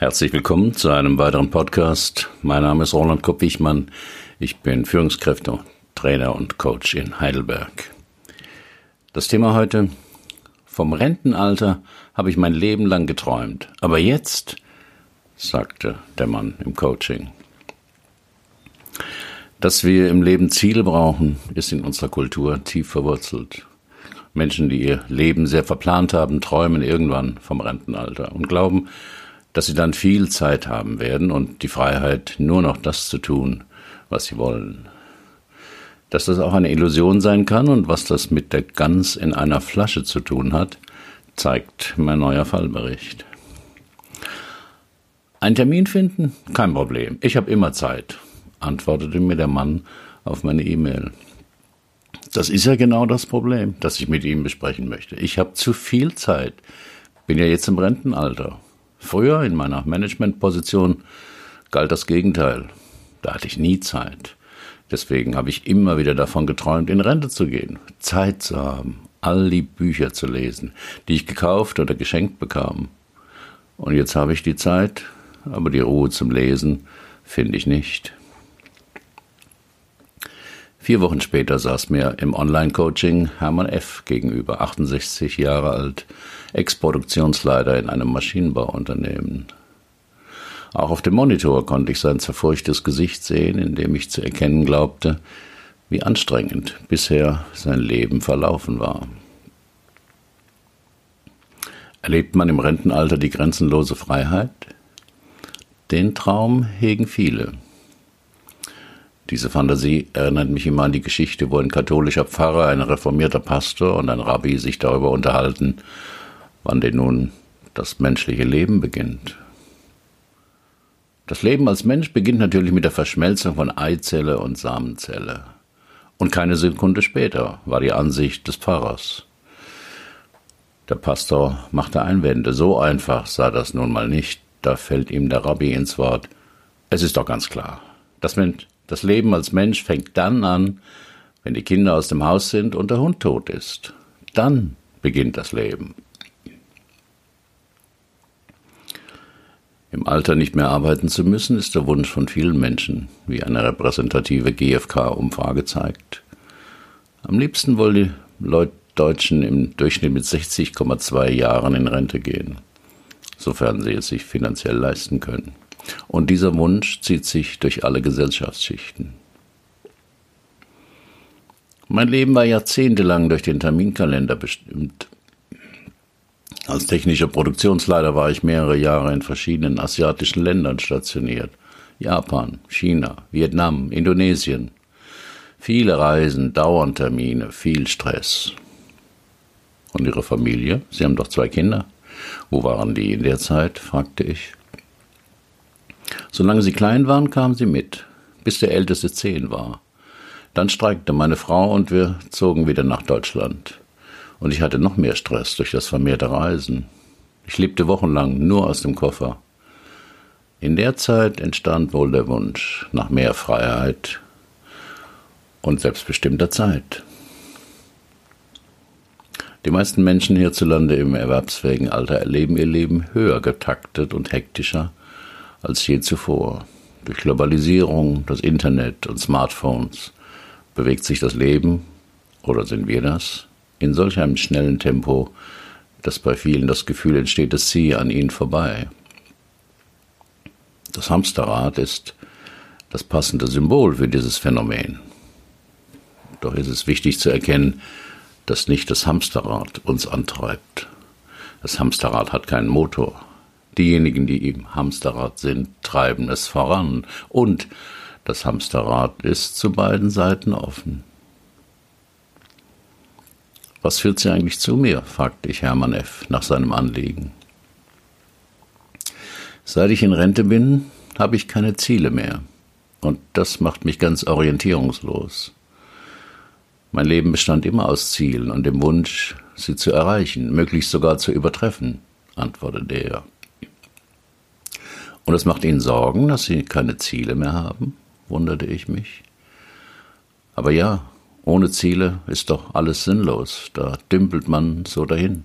Herzlich willkommen zu einem weiteren Podcast. Mein Name ist Roland Kopp-Wichmann. Ich bin Führungskräfte, Trainer und Coach in Heidelberg. Das Thema heute, vom Rentenalter habe ich mein Leben lang geträumt. Aber jetzt, sagte der Mann im Coaching, dass wir im Leben Ziele brauchen, ist in unserer Kultur tief verwurzelt. Menschen, die ihr Leben sehr verplant haben, träumen irgendwann vom Rentenalter und glauben, dass sie dann viel Zeit haben werden und die Freiheit, nur noch das zu tun, was sie wollen. Dass das auch eine Illusion sein kann und was das mit der Gans in einer Flasche zu tun hat, zeigt mein neuer Fallbericht. Ein Termin finden? Kein Problem. Ich habe immer Zeit, antwortete mir der Mann auf meine E-Mail. Das ist ja genau das Problem, das ich mit ihm besprechen möchte. Ich habe zu viel Zeit, bin ja jetzt im Rentenalter Früher in meiner Managementposition galt das Gegenteil. Da hatte ich nie Zeit. Deswegen habe ich immer wieder davon geträumt, in Rente zu gehen, Zeit zu haben, all die Bücher zu lesen, die ich gekauft oder geschenkt bekam. Und jetzt habe ich die Zeit, aber die Ruhe zum Lesen finde ich nicht. Vier Wochen später saß mir im Online-Coaching Hermann F. gegenüber, 68 Jahre alt, Ex-Produktionsleiter in einem Maschinenbauunternehmen. Auch auf dem Monitor konnte ich sein zerfurchtes Gesicht sehen, in dem ich zu erkennen glaubte, wie anstrengend bisher sein Leben verlaufen war. Erlebt man im Rentenalter die grenzenlose Freiheit? Den Traum hegen viele. Diese Fantasie erinnert mich immer an die Geschichte, wo ein katholischer Pfarrer, ein reformierter Pastor und ein Rabbi sich darüber unterhalten, wann denn nun das menschliche Leben beginnt. Das Leben als Mensch beginnt natürlich mit der Verschmelzung von Eizelle und Samenzelle. Und keine Sekunde später war die Ansicht des Pfarrers. Der Pastor machte Einwände, so einfach sah das nun mal nicht, da fällt ihm der Rabbi ins Wort. Es ist doch ganz klar, das Mensch das Leben als Mensch fängt dann an, wenn die Kinder aus dem Haus sind und der Hund tot ist. Dann beginnt das Leben. Im Alter nicht mehr arbeiten zu müssen, ist der Wunsch von vielen Menschen, wie eine repräsentative GfK-Umfrage zeigt. Am liebsten wollen die Leute Deutschen im Durchschnitt mit 60,2 Jahren in Rente gehen, sofern sie es sich finanziell leisten können. Und dieser Wunsch zieht sich durch alle Gesellschaftsschichten. Mein Leben war jahrzehntelang durch den Terminkalender bestimmt. Als technischer Produktionsleiter war ich mehrere Jahre in verschiedenen asiatischen Ländern stationiert. Japan, China, Vietnam, Indonesien. Viele Reisen, Dauerndtermine, viel Stress. Und Ihre Familie? Sie haben doch zwei Kinder. Wo waren die in der Zeit? fragte ich. Solange sie klein waren, kamen sie mit, bis der älteste zehn war. Dann streikte meine Frau und wir zogen wieder nach Deutschland. Und ich hatte noch mehr Stress durch das vermehrte Reisen. Ich lebte wochenlang nur aus dem Koffer. In der Zeit entstand wohl der Wunsch nach mehr Freiheit und selbstbestimmter Zeit. Die meisten Menschen hierzulande im erwerbsfähigen Alter erleben ihr Leben höher getaktet und hektischer als je zuvor. Durch Globalisierung, das Internet und Smartphones bewegt sich das Leben, oder sind wir das, in solch einem schnellen Tempo, dass bei vielen das Gefühl entsteht, es ziehe an ihnen vorbei. Das Hamsterrad ist das passende Symbol für dieses Phänomen. Doch ist es wichtig zu erkennen, dass nicht das Hamsterrad uns antreibt. Das Hamsterrad hat keinen Motor. Diejenigen, die im Hamsterrad sind, treiben es voran. Und das Hamsterrad ist zu beiden Seiten offen. Was führt Sie eigentlich zu mir? fragte ich Hermann F. nach seinem Anliegen. Seit ich in Rente bin, habe ich keine Ziele mehr. Und das macht mich ganz orientierungslos. Mein Leben bestand immer aus Zielen und dem Wunsch, sie zu erreichen, möglichst sogar zu übertreffen, antwortete er. Und es macht Ihnen Sorgen, dass Sie keine Ziele mehr haben? wunderte ich mich. Aber ja, ohne Ziele ist doch alles sinnlos, da dümpelt man so dahin.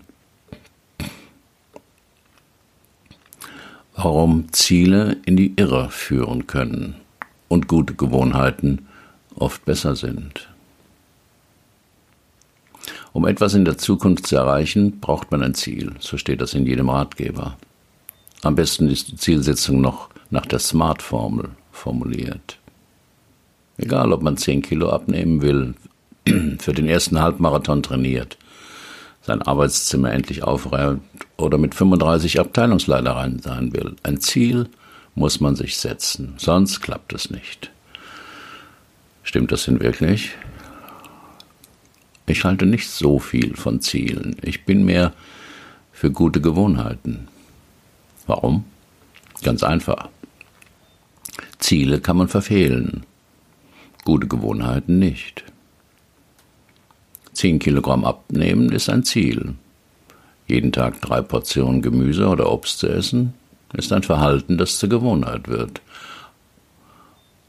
warum Ziele in die Irre führen können und gute Gewohnheiten oft besser sind. Um etwas in der Zukunft zu erreichen, braucht man ein Ziel, so steht das in jedem Ratgeber. Am besten ist die Zielsetzung noch nach der SMART-Formel formuliert. Egal, ob man 10 Kilo abnehmen will, für den ersten Halbmarathon trainiert, sein Arbeitszimmer endlich aufräumt oder mit 35 Abteilungsleitereien sein will. Ein Ziel muss man sich setzen, sonst klappt es nicht. Stimmt das denn wirklich? Ich halte nicht so viel von Zielen. Ich bin mehr für gute Gewohnheiten. Warum? Ganz einfach. Ziele kann man verfehlen, gute Gewohnheiten nicht. Zehn Kilogramm abnehmen ist ein Ziel. Jeden Tag drei Portionen Gemüse oder Obst zu essen, ist ein Verhalten, das zur Gewohnheit wird.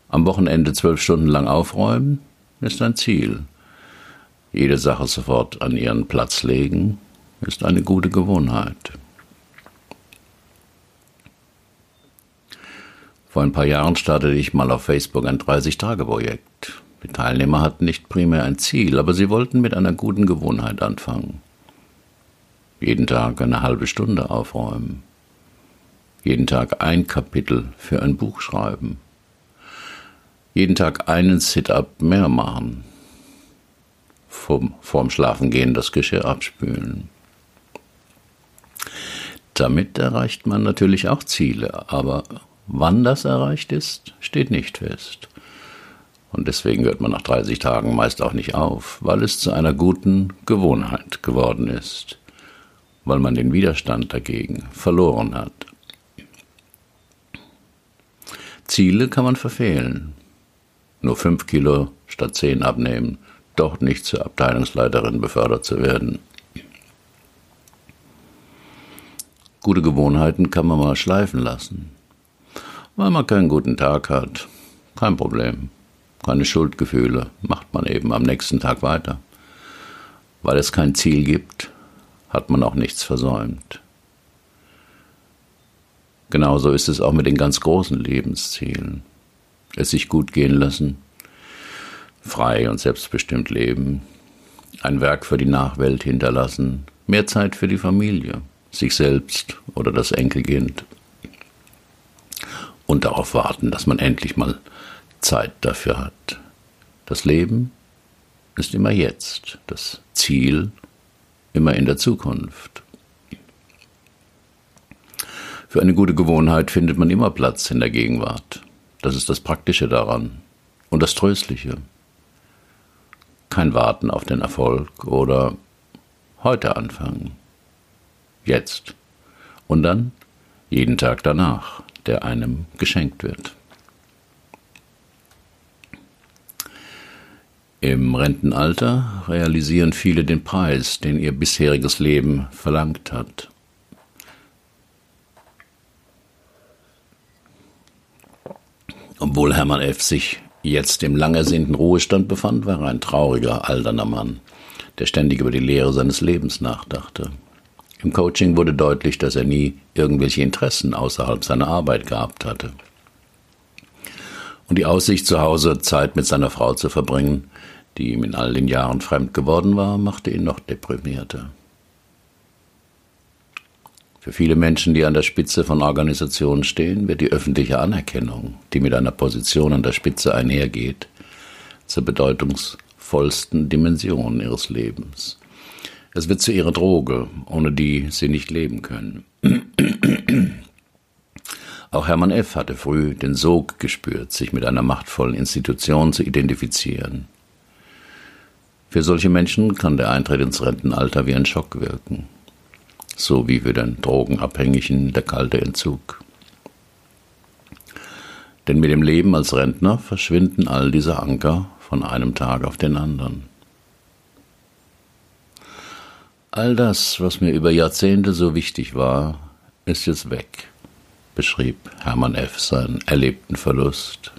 Am Wochenende zwölf Stunden lang aufräumen, ist ein Ziel. Jede Sache sofort an ihren Platz legen, ist eine gute Gewohnheit. Vor ein paar Jahren startete ich mal auf Facebook ein 30-Tage-Projekt. Die Teilnehmer hatten nicht primär ein Ziel, aber sie wollten mit einer guten Gewohnheit anfangen. Jeden Tag eine halbe Stunde aufräumen. Jeden Tag ein Kapitel für ein Buch schreiben. Jeden Tag einen Sit-up mehr machen. Vorm, vorm Schlafengehen das Geschirr abspülen. Damit erreicht man natürlich auch Ziele, aber wann das erreicht ist, steht nicht fest. Und deswegen hört man nach 30 Tagen meist auch nicht auf, weil es zu einer guten Gewohnheit geworden ist, weil man den Widerstand dagegen verloren hat. Ziele kann man verfehlen. Nur fünf Kilo statt zehn abnehmen, doch nicht zur Abteilungsleiterin befördert zu werden. Gute Gewohnheiten kann man mal schleifen lassen. Weil man keinen guten Tag hat, kein Problem keine Schuldgefühle, macht man eben am nächsten Tag weiter. Weil es kein Ziel gibt, hat man auch nichts versäumt. Genauso ist es auch mit den ganz großen Lebenszielen. Es sich gut gehen lassen, frei und selbstbestimmt leben, ein Werk für die Nachwelt hinterlassen, mehr Zeit für die Familie, sich selbst oder das Enkelkind und darauf warten, dass man endlich mal Zeit dafür hat. Das Leben ist immer jetzt, das Ziel immer in der Zukunft. Für eine gute Gewohnheit findet man immer Platz in der Gegenwart. Das ist das Praktische daran und das Tröstliche. Kein Warten auf den Erfolg oder heute anfangen. Jetzt. Und dann jeden Tag danach, der einem geschenkt wird. Im Rentenalter realisieren viele den Preis, den ihr bisheriges Leben verlangt hat. Obwohl Hermann F. sich jetzt im lang ersehnten Ruhestand befand, war er ein trauriger, alterner Mann, der ständig über die Lehre seines Lebens nachdachte. Im Coaching wurde deutlich, dass er nie irgendwelche Interessen außerhalb seiner Arbeit gehabt hatte. Und die Aussicht, zu Hause Zeit mit seiner Frau zu verbringen, die ihm in all den Jahren fremd geworden war, machte ihn noch deprimierter. Für viele Menschen, die an der Spitze von Organisationen stehen, wird die öffentliche Anerkennung, die mit einer Position an der Spitze einhergeht, zur bedeutungsvollsten Dimension ihres Lebens. Es wird zu ihrer Droge, ohne die sie nicht leben können. Auch Hermann F. hatte früh den Sog gespürt, sich mit einer machtvollen Institution zu identifizieren. Für solche Menschen kann der Eintritt ins Rentenalter wie ein Schock wirken, so wie für den Drogenabhängigen der kalte Entzug. Denn mit dem Leben als Rentner verschwinden all diese Anker von einem Tag auf den anderen. All das, was mir über Jahrzehnte so wichtig war, ist jetzt weg, beschrieb Hermann F. seinen erlebten Verlust.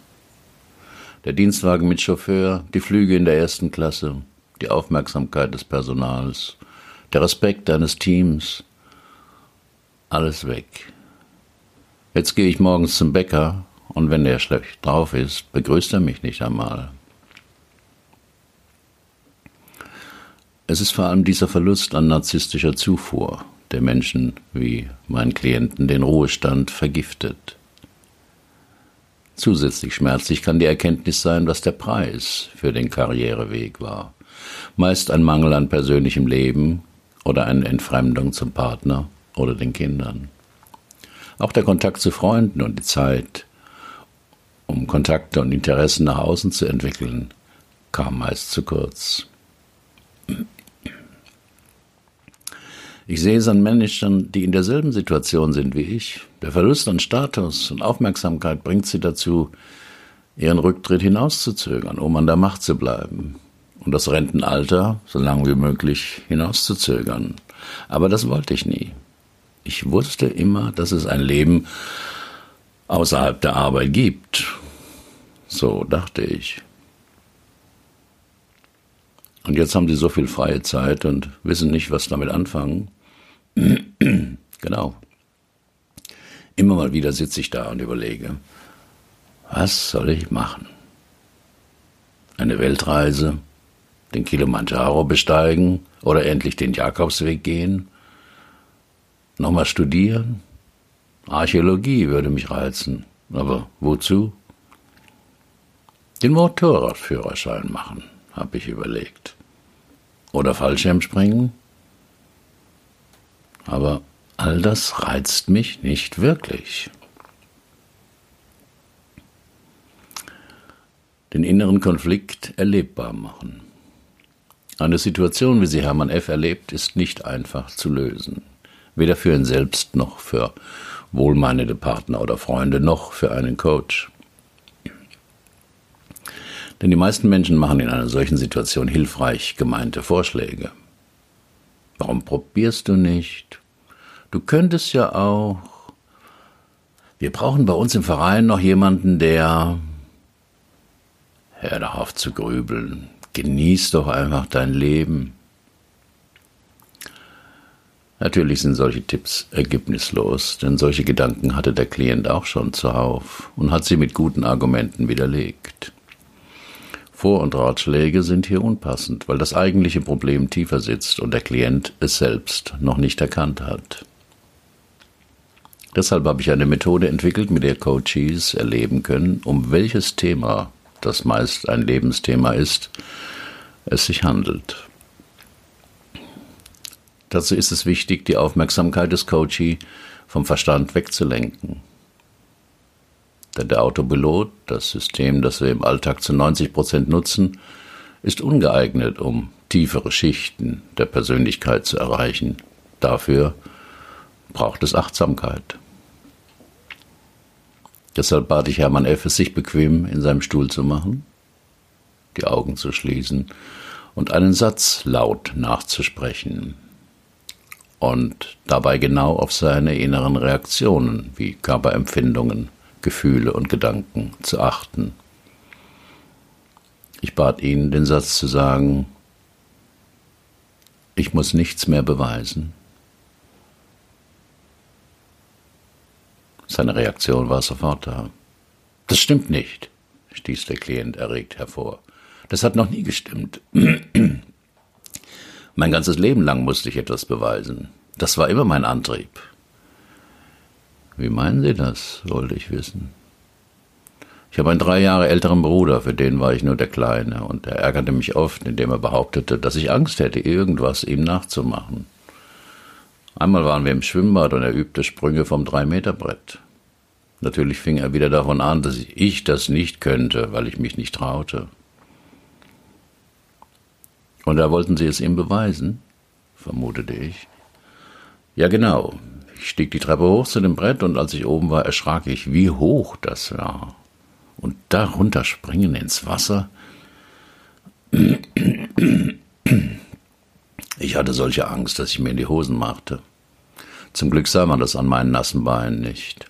Der Dienstwagen mit Chauffeur, die Flüge in der ersten Klasse, die Aufmerksamkeit des Personals, der Respekt deines Teams, alles weg. Jetzt gehe ich morgens zum Bäcker und wenn der schlecht drauf ist, begrüßt er mich nicht einmal. Es ist vor allem dieser Verlust an narzisstischer Zufuhr, der Menschen wie meinen Klienten den Ruhestand vergiftet. Zusätzlich schmerzlich kann die Erkenntnis sein, was der Preis für den Karriereweg war. Meist ein Mangel an persönlichem Leben oder eine Entfremdung zum Partner oder den Kindern. Auch der Kontakt zu Freunden und die Zeit, um Kontakte und Interessen nach außen zu entwickeln, kam meist zu kurz. Ich sehe es an Managern, die in derselben Situation sind wie ich. Der Verlust an Status und Aufmerksamkeit bringt sie dazu, ihren Rücktritt hinauszuzögern, um an der Macht zu bleiben. Und das Rentenalter so lange wie möglich hinauszuzögern. Aber das wollte ich nie. Ich wusste immer, dass es ein Leben außerhalb der Arbeit gibt. So dachte ich. Und jetzt haben sie so viel freie Zeit und wissen nicht, was damit anfangen. genau. Immer mal wieder sitze ich da und überlege, was soll ich machen? Eine Weltreise, den Kilimanjaro besteigen oder endlich den Jakobsweg gehen? Nochmal studieren? Archäologie würde mich reizen. Aber wozu? Den Motorradführerschein machen, habe ich überlegt. Oder Fallschirmspringen? Aber all das reizt mich nicht wirklich. Den inneren Konflikt erlebbar machen. Eine Situation, wie sie Hermann F. erlebt, ist nicht einfach zu lösen. Weder für ihn selbst noch für wohlmeinende Partner oder Freunde noch für einen Coach. Denn die meisten Menschen machen in einer solchen Situation hilfreich gemeinte Vorschläge. Warum probierst du nicht? Du könntest ja auch. Wir brauchen bei uns im Verein noch jemanden, der. Hör doch auf zu grübeln. Genieß doch einfach dein Leben. Natürlich sind solche Tipps ergebnislos, denn solche Gedanken hatte der Klient auch schon zuhauf und hat sie mit guten Argumenten widerlegt. Vor- und Ratschläge sind hier unpassend, weil das eigentliche Problem tiefer sitzt und der Klient es selbst noch nicht erkannt hat. Deshalb habe ich eine Methode entwickelt, mit der Coaches erleben können, um welches Thema, das meist ein Lebensthema ist, es sich handelt. Dazu ist es wichtig, die Aufmerksamkeit des Coaches vom Verstand wegzulenken. Denn der Autopilot, das System, das wir im Alltag zu 90 Prozent nutzen, ist ungeeignet, um tiefere Schichten der Persönlichkeit zu erreichen. Dafür braucht es Achtsamkeit. Deshalb bat ich Hermann F., es sich bequem in seinem Stuhl zu machen, die Augen zu schließen und einen Satz laut nachzusprechen und dabei genau auf seine inneren Reaktionen wie Körperempfindungen, Gefühle und Gedanken zu achten. Ich bat ihn, den Satz zu sagen, ich muss nichts mehr beweisen. Seine Reaktion war sofort da. Das stimmt nicht, stieß der Klient erregt hervor. Das hat noch nie gestimmt. mein ganzes Leben lang musste ich etwas beweisen. Das war immer mein Antrieb. Wie meinen Sie das, wollte ich wissen. Ich habe einen drei Jahre älteren Bruder, für den war ich nur der Kleine, und er ärgerte mich oft, indem er behauptete, dass ich Angst hätte, irgendwas ihm nachzumachen. Einmal waren wir im Schwimmbad und er übte Sprünge vom Drei-Meter-Brett. Natürlich fing er wieder davon an, dass ich das nicht könnte, weil ich mich nicht traute. Und da wollten sie es ihm beweisen, vermutete ich. Ja, genau. Ich stieg die Treppe hoch zu dem Brett und als ich oben war, erschrak ich, wie hoch das war. Und darunter springen ins Wasser. Ich hatte solche Angst, dass ich mir in die Hosen machte. Zum Glück sah man das an meinen nassen Beinen nicht.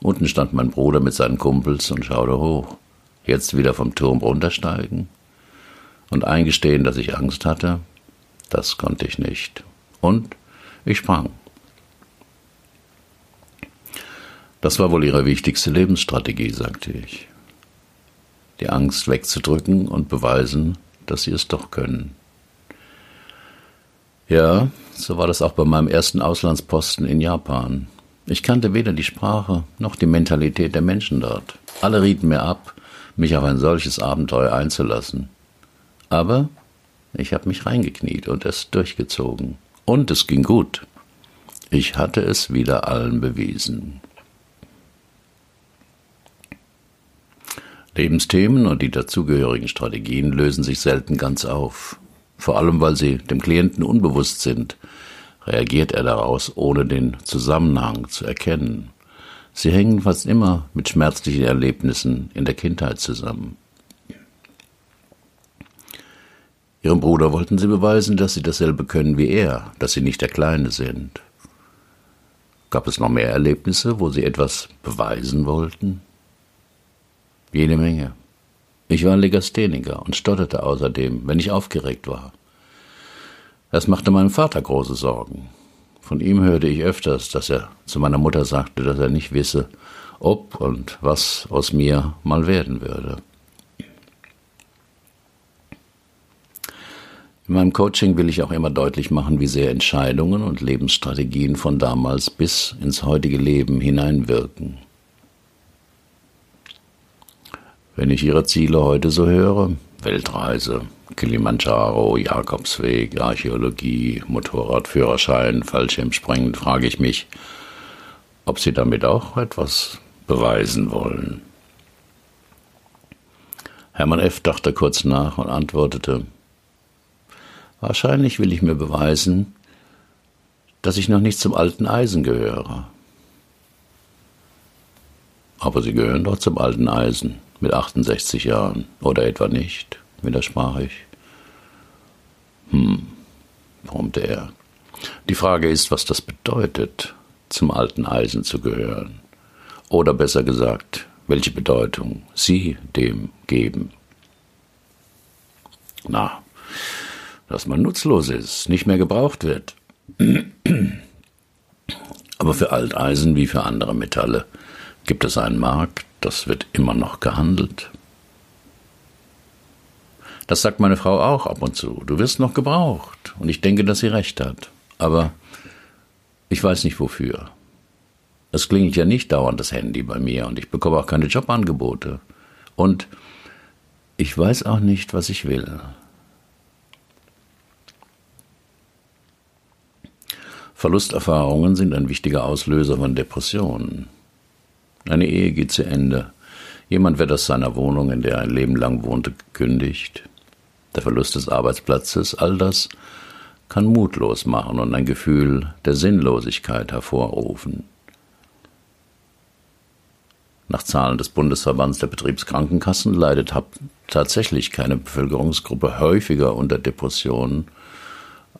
Unten stand mein Bruder mit seinen Kumpels und schaute hoch. Jetzt wieder vom Turm runtersteigen und eingestehen, dass ich Angst hatte, das konnte ich nicht. Und ich sprang. Das war wohl ihre wichtigste Lebensstrategie, sagte ich. Die Angst wegzudrücken und beweisen, dass sie es doch können. Ja, so war das auch bei meinem ersten Auslandsposten in Japan. Ich kannte weder die Sprache noch die Mentalität der Menschen dort. Alle rieten mir ab, mich auf ein solches Abenteuer einzulassen. Aber ich habe mich reingekniet und es durchgezogen. Und es ging gut. Ich hatte es wieder allen bewiesen. Lebensthemen und die dazugehörigen Strategien lösen sich selten ganz auf. Vor allem, weil sie dem Klienten unbewusst sind, reagiert er daraus, ohne den Zusammenhang zu erkennen. Sie hängen fast immer mit schmerzlichen Erlebnissen in der Kindheit zusammen. Ihrem Bruder wollten sie beweisen, dass sie dasselbe können wie er, dass sie nicht der Kleine sind. Gab es noch mehr Erlebnisse, wo sie etwas beweisen wollten? Jede Menge. Ich war Legastheniker und stotterte außerdem, wenn ich aufgeregt war. Das machte meinem Vater große Sorgen. Von ihm hörte ich öfters, dass er zu meiner Mutter sagte, dass er nicht wisse, ob und was aus mir mal werden würde. In meinem Coaching will ich auch immer deutlich machen, wie sehr Entscheidungen und Lebensstrategien von damals bis ins heutige Leben hineinwirken. Wenn ich Ihre Ziele heute so höre, Weltreise, Kilimanjaro, Jakobsweg, Archäologie, Motorradführerschein, Fallschirmspringen, frage ich mich, ob Sie damit auch etwas beweisen wollen. Hermann F. dachte kurz nach und antwortete, Wahrscheinlich will ich mir beweisen, dass ich noch nicht zum alten Eisen gehöre. Aber Sie gehören doch zum alten Eisen mit 68 Jahren, oder etwa nicht, widersprach ich. Hm, brummte er. Die Frage ist, was das bedeutet, zum alten Eisen zu gehören. Oder besser gesagt, welche Bedeutung Sie dem geben. Na, dass man nutzlos ist, nicht mehr gebraucht wird. Aber für Alteisen wie für andere Metalle gibt es einen Markt, das wird immer noch gehandelt. Das sagt meine Frau auch ab und zu. Du wirst noch gebraucht. Und ich denke, dass sie recht hat. Aber ich weiß nicht wofür. Es klingelt ja nicht dauernd das Handy bei mir und ich bekomme auch keine Jobangebote. Und ich weiß auch nicht, was ich will. Verlusterfahrungen sind ein wichtiger Auslöser von Depressionen. Eine Ehe geht zu Ende. Jemand wird aus seiner Wohnung, in der er ein Leben lang wohnte, gekündigt. Der Verlust des Arbeitsplatzes, all das kann mutlos machen und ein Gefühl der Sinnlosigkeit hervorrufen. Nach Zahlen des Bundesverbands der Betriebskrankenkassen leidet tatsächlich keine Bevölkerungsgruppe häufiger unter Depressionen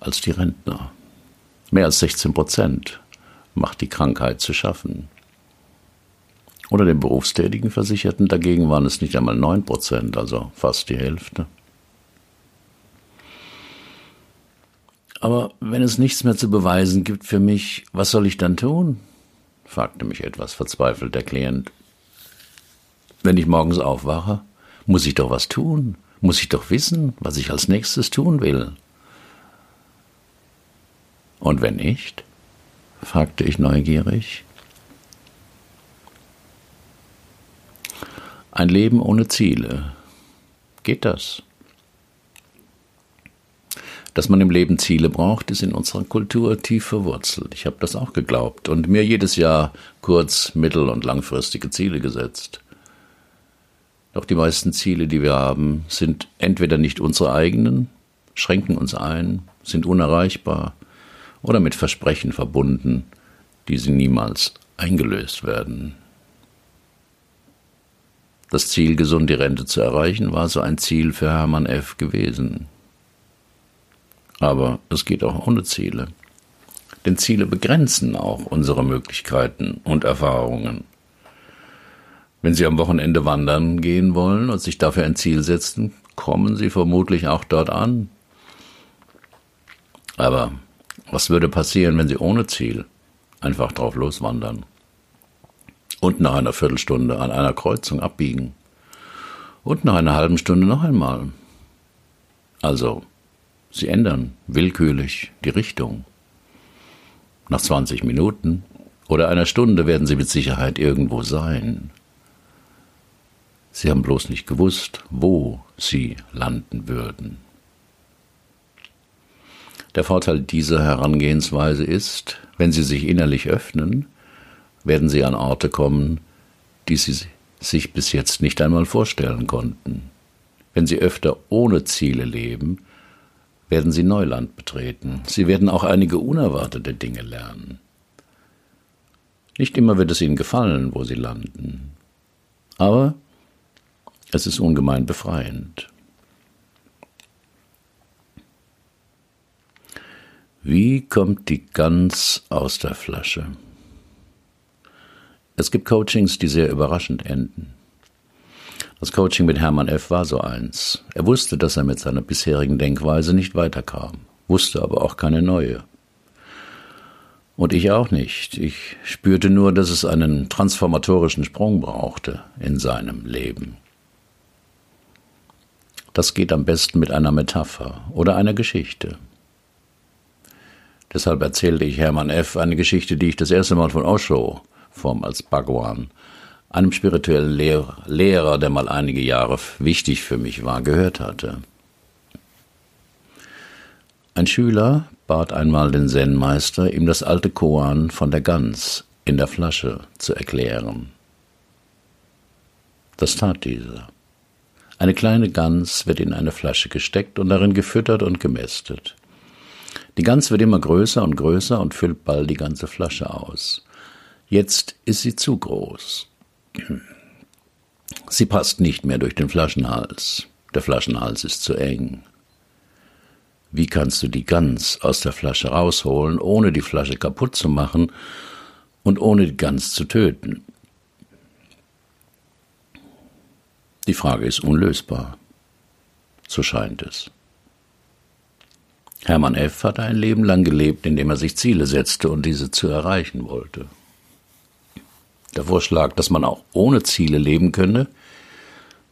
als die Rentner. Mehr als 16 Prozent macht die Krankheit zu schaffen. Unter den berufstätigen Versicherten dagegen waren es nicht einmal 9 Prozent, also fast die Hälfte. Aber wenn es nichts mehr zu beweisen gibt für mich, was soll ich dann tun? fragte mich etwas verzweifelt der Klient. Wenn ich morgens aufwache, muss ich doch was tun, muss ich doch wissen, was ich als nächstes tun will. Und wenn nicht? fragte ich neugierig. Ein Leben ohne Ziele. Geht das? Dass man im Leben Ziele braucht, ist in unserer Kultur tief verwurzelt. Ich habe das auch geglaubt und mir jedes Jahr kurz-, mittel- und langfristige Ziele gesetzt. Doch die meisten Ziele, die wir haben, sind entweder nicht unsere eigenen, schränken uns ein, sind unerreichbar oder mit Versprechen verbunden, die sie niemals eingelöst werden. Das Ziel, gesund die Rente zu erreichen, war so ein Ziel für Hermann F. gewesen. Aber es geht auch ohne Ziele. Denn Ziele begrenzen auch unsere Möglichkeiten und Erfahrungen. Wenn Sie am Wochenende wandern gehen wollen und sich dafür ein Ziel setzen, kommen Sie vermutlich auch dort an. Aber was würde passieren, wenn Sie ohne Ziel einfach drauf loswandern? Und nach einer Viertelstunde an einer Kreuzung abbiegen. Und nach einer halben Stunde noch einmal. Also, Sie ändern willkürlich die Richtung. Nach 20 Minuten oder einer Stunde werden Sie mit Sicherheit irgendwo sein. Sie haben bloß nicht gewusst, wo Sie landen würden. Der Vorteil dieser Herangehensweise ist, wenn Sie sich innerlich öffnen, werden Sie an Orte kommen, die Sie sich bis jetzt nicht einmal vorstellen konnten. Wenn Sie öfter ohne Ziele leben, werden Sie Neuland betreten. Sie werden auch einige unerwartete Dinge lernen. Nicht immer wird es Ihnen gefallen, wo Sie landen. Aber es ist ungemein befreiend. Wie kommt die Gans aus der Flasche? Es gibt Coachings, die sehr überraschend enden. Das Coaching mit Hermann F. war so eins. Er wusste, dass er mit seiner bisherigen Denkweise nicht weiterkam, wusste aber auch keine neue. Und ich auch nicht. Ich spürte nur, dass es einen transformatorischen Sprung brauchte in seinem Leben. Das geht am besten mit einer Metapher oder einer Geschichte. Deshalb erzählte ich Hermann F. eine Geschichte, die ich das erste Mal von Osho, vom als Bhagwan, einem spirituellen Lehrer, Lehrer, der mal einige Jahre wichtig für mich war, gehört hatte. Ein Schüler bat einmal den Zen-Meister, ihm das alte Koan von der Gans in der Flasche zu erklären. Das tat dieser. Eine kleine Gans wird in eine Flasche gesteckt und darin gefüttert und gemästet. Die Gans wird immer größer und größer und füllt bald die ganze Flasche aus. Jetzt ist sie zu groß. Sie passt nicht mehr durch den Flaschenhals. Der Flaschenhals ist zu eng. Wie kannst du die Gans aus der Flasche rausholen, ohne die Flasche kaputt zu machen und ohne die Gans zu töten? Die Frage ist unlösbar. So scheint es. Hermann F. hatte ein Leben lang gelebt, indem er sich Ziele setzte und diese zu erreichen wollte. Der Vorschlag, dass man auch ohne Ziele leben könne,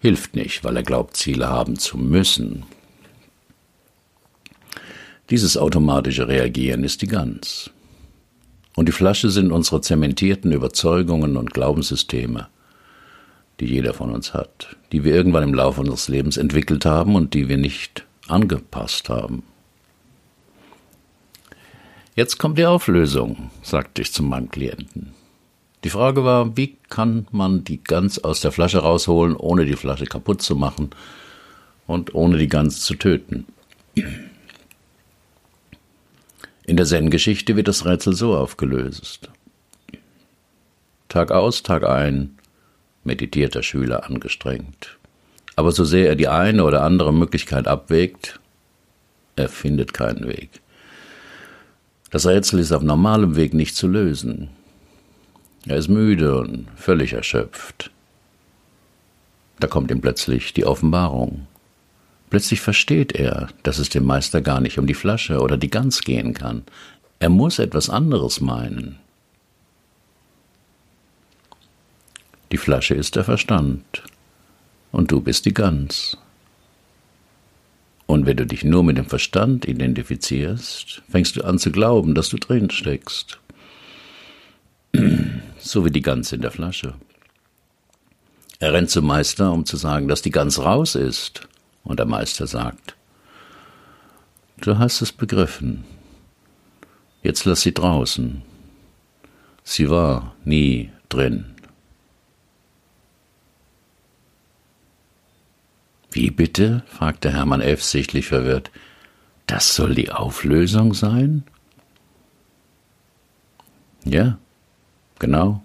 hilft nicht, weil er glaubt, Ziele haben zu müssen. Dieses automatische Reagieren ist die Gans. Und die Flasche sind unsere zementierten Überzeugungen und Glaubenssysteme, die jeder von uns hat, die wir irgendwann im Laufe unseres Lebens entwickelt haben und die wir nicht angepasst haben. Jetzt kommt die Auflösung, sagte ich zu meinem Klienten. Die Frage war, wie kann man die Gans aus der Flasche rausholen, ohne die Flasche kaputt zu machen und ohne die Gans zu töten. In der Zen-Geschichte wird das Rätsel so aufgelöst. Tag aus, Tag ein meditiert der Schüler angestrengt. Aber so sehr er die eine oder andere Möglichkeit abwägt, er findet keinen Weg. Das Rätsel ist auf normalem Weg nicht zu lösen. Er ist müde und völlig erschöpft. Da kommt ihm plötzlich die Offenbarung. Plötzlich versteht er, dass es dem Meister gar nicht um die Flasche oder die Gans gehen kann. Er muss etwas anderes meinen. Die Flasche ist der Verstand und du bist die Gans. Und wenn du dich nur mit dem Verstand identifizierst, fängst du an zu glauben, dass du drin steckst so wie die Gans in der Flasche. Er rennt zum Meister, um zu sagen, dass die Gans raus ist, und der Meister sagt, Du hast es begriffen. Jetzt lass sie draußen. Sie war nie drin. Wie bitte? fragte Hermann F. sichtlich verwirrt. Das soll die Auflösung sein? Ja, Genau,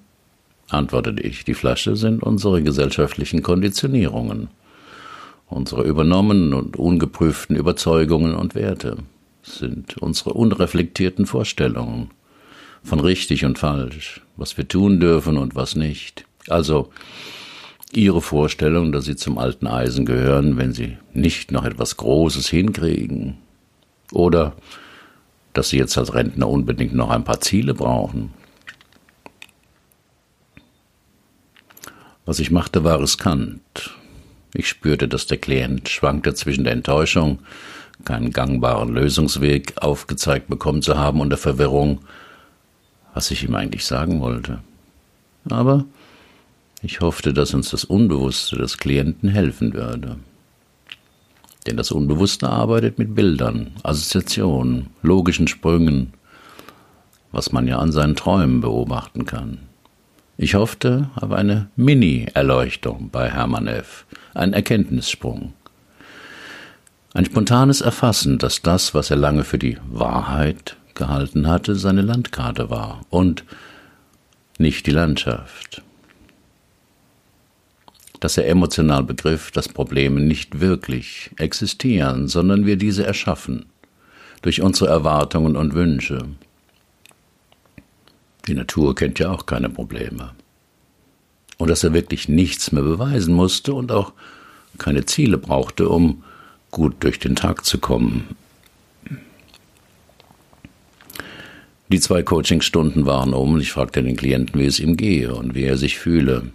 antwortete ich, die Flasche sind unsere gesellschaftlichen Konditionierungen, unsere übernommenen und ungeprüften Überzeugungen und Werte, sind unsere unreflektierten Vorstellungen von richtig und falsch, was wir tun dürfen und was nicht. Also ihre Vorstellung, dass sie zum alten Eisen gehören, wenn sie nicht noch etwas Großes hinkriegen, oder dass sie jetzt als Rentner unbedingt noch ein paar Ziele brauchen, Was ich machte, war riskant. Ich spürte, dass der Klient schwankte zwischen der Enttäuschung, keinen gangbaren Lösungsweg aufgezeigt bekommen zu haben, und der Verwirrung, was ich ihm eigentlich sagen wollte. Aber ich hoffte, dass uns das Unbewusste des Klienten helfen würde. Denn das Unbewusste arbeitet mit Bildern, Assoziationen, logischen Sprüngen, was man ja an seinen Träumen beobachten kann. Ich hoffte auf eine Mini-Erleuchtung bei Hermann F., ein Erkenntnissprung. Ein spontanes Erfassen, dass das, was er lange für die Wahrheit gehalten hatte, seine Landkarte war und nicht die Landschaft. Dass er emotional begriff, dass Probleme nicht wirklich existieren, sondern wir diese erschaffen, durch unsere Erwartungen und Wünsche. Die Natur kennt ja auch keine Probleme. Und dass er wirklich nichts mehr beweisen musste und auch keine Ziele brauchte, um gut durch den Tag zu kommen. Die zwei Coachingstunden waren um und ich fragte den Klienten, wie es ihm gehe und wie er sich fühle.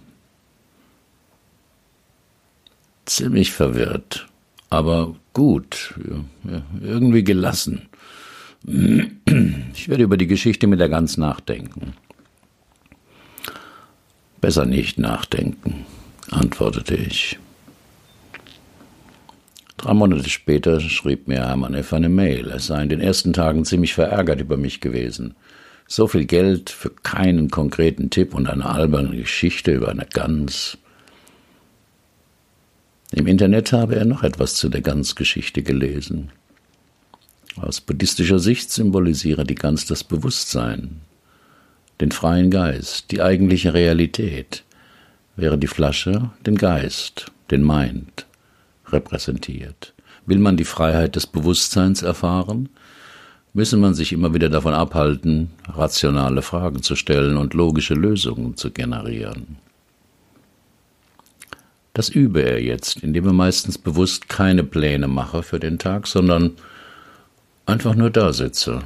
Ziemlich verwirrt, aber gut, irgendwie gelassen. Ich werde über die Geschichte mit der Gans nachdenken. Besser nicht nachdenken, antwortete ich. Drei Monate später schrieb mir Hermann F. eine Mail. Er sei in den ersten Tagen ziemlich verärgert über mich gewesen. So viel Geld für keinen konkreten Tipp und eine alberne Geschichte über eine Gans. Im Internet habe er noch etwas zu der Gans-Geschichte gelesen. Aus buddhistischer Sicht symbolisiere die Gans das Bewusstsein, den freien Geist, die eigentliche Realität, wäre die Flasche den Geist, den Mind repräsentiert. Will man die Freiheit des Bewusstseins erfahren, müsse man sich immer wieder davon abhalten, rationale Fragen zu stellen und logische Lösungen zu generieren. Das übe er jetzt, indem er meistens bewusst keine Pläne mache für den Tag, sondern einfach nur da sitze,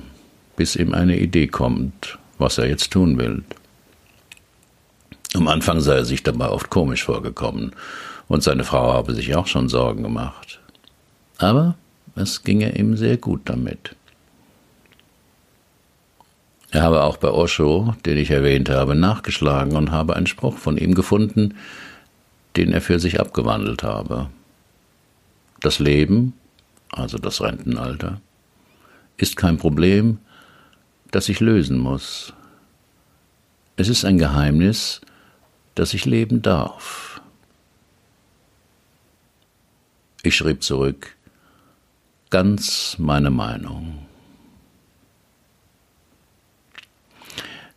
bis ihm eine Idee kommt, was er jetzt tun will. Am Anfang sei er sich dabei oft komisch vorgekommen, und seine Frau habe sich auch schon Sorgen gemacht. Aber es ginge ihm sehr gut damit. Er habe auch bei Osho, den ich erwähnt habe, nachgeschlagen und habe einen Spruch von ihm gefunden, den er für sich abgewandelt habe. Das Leben, also das Rentenalter, ist kein Problem, das ich lösen muss. Es ist ein Geheimnis, das ich leben darf. Ich schrieb zurück, ganz meine Meinung.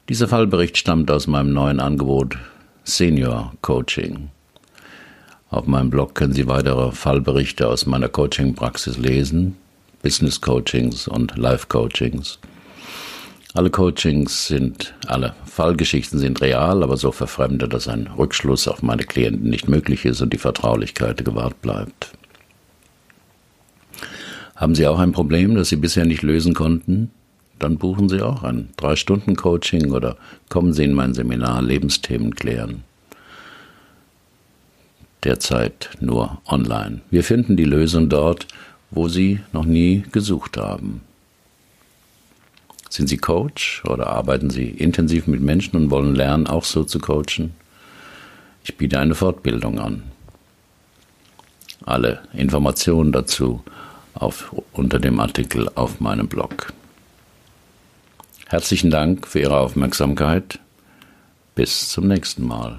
Dieser Fallbericht stammt aus meinem neuen Angebot Senior Coaching. Auf meinem Blog können Sie weitere Fallberichte aus meiner Coaching-Praxis lesen, Business Coachings und Life Coachings. Alle Coachings sind, alle Fallgeschichten sind real, aber so verfremdet, dass ein Rückschluss auf meine Klienten nicht möglich ist und die Vertraulichkeit gewahrt bleibt. Haben Sie auch ein Problem, das Sie bisher nicht lösen konnten? Dann buchen Sie auch ein Drei-Stunden-Coaching oder kommen Sie in mein Seminar Lebensthemen klären. Derzeit nur online. Wir finden die Lösung dort, wo Sie noch nie gesucht haben. Sind Sie Coach oder arbeiten Sie intensiv mit Menschen und wollen lernen, auch so zu coachen? Ich biete eine Fortbildung an. Alle Informationen dazu auf, unter dem Artikel auf meinem Blog. Herzlichen Dank für Ihre Aufmerksamkeit. Bis zum nächsten Mal.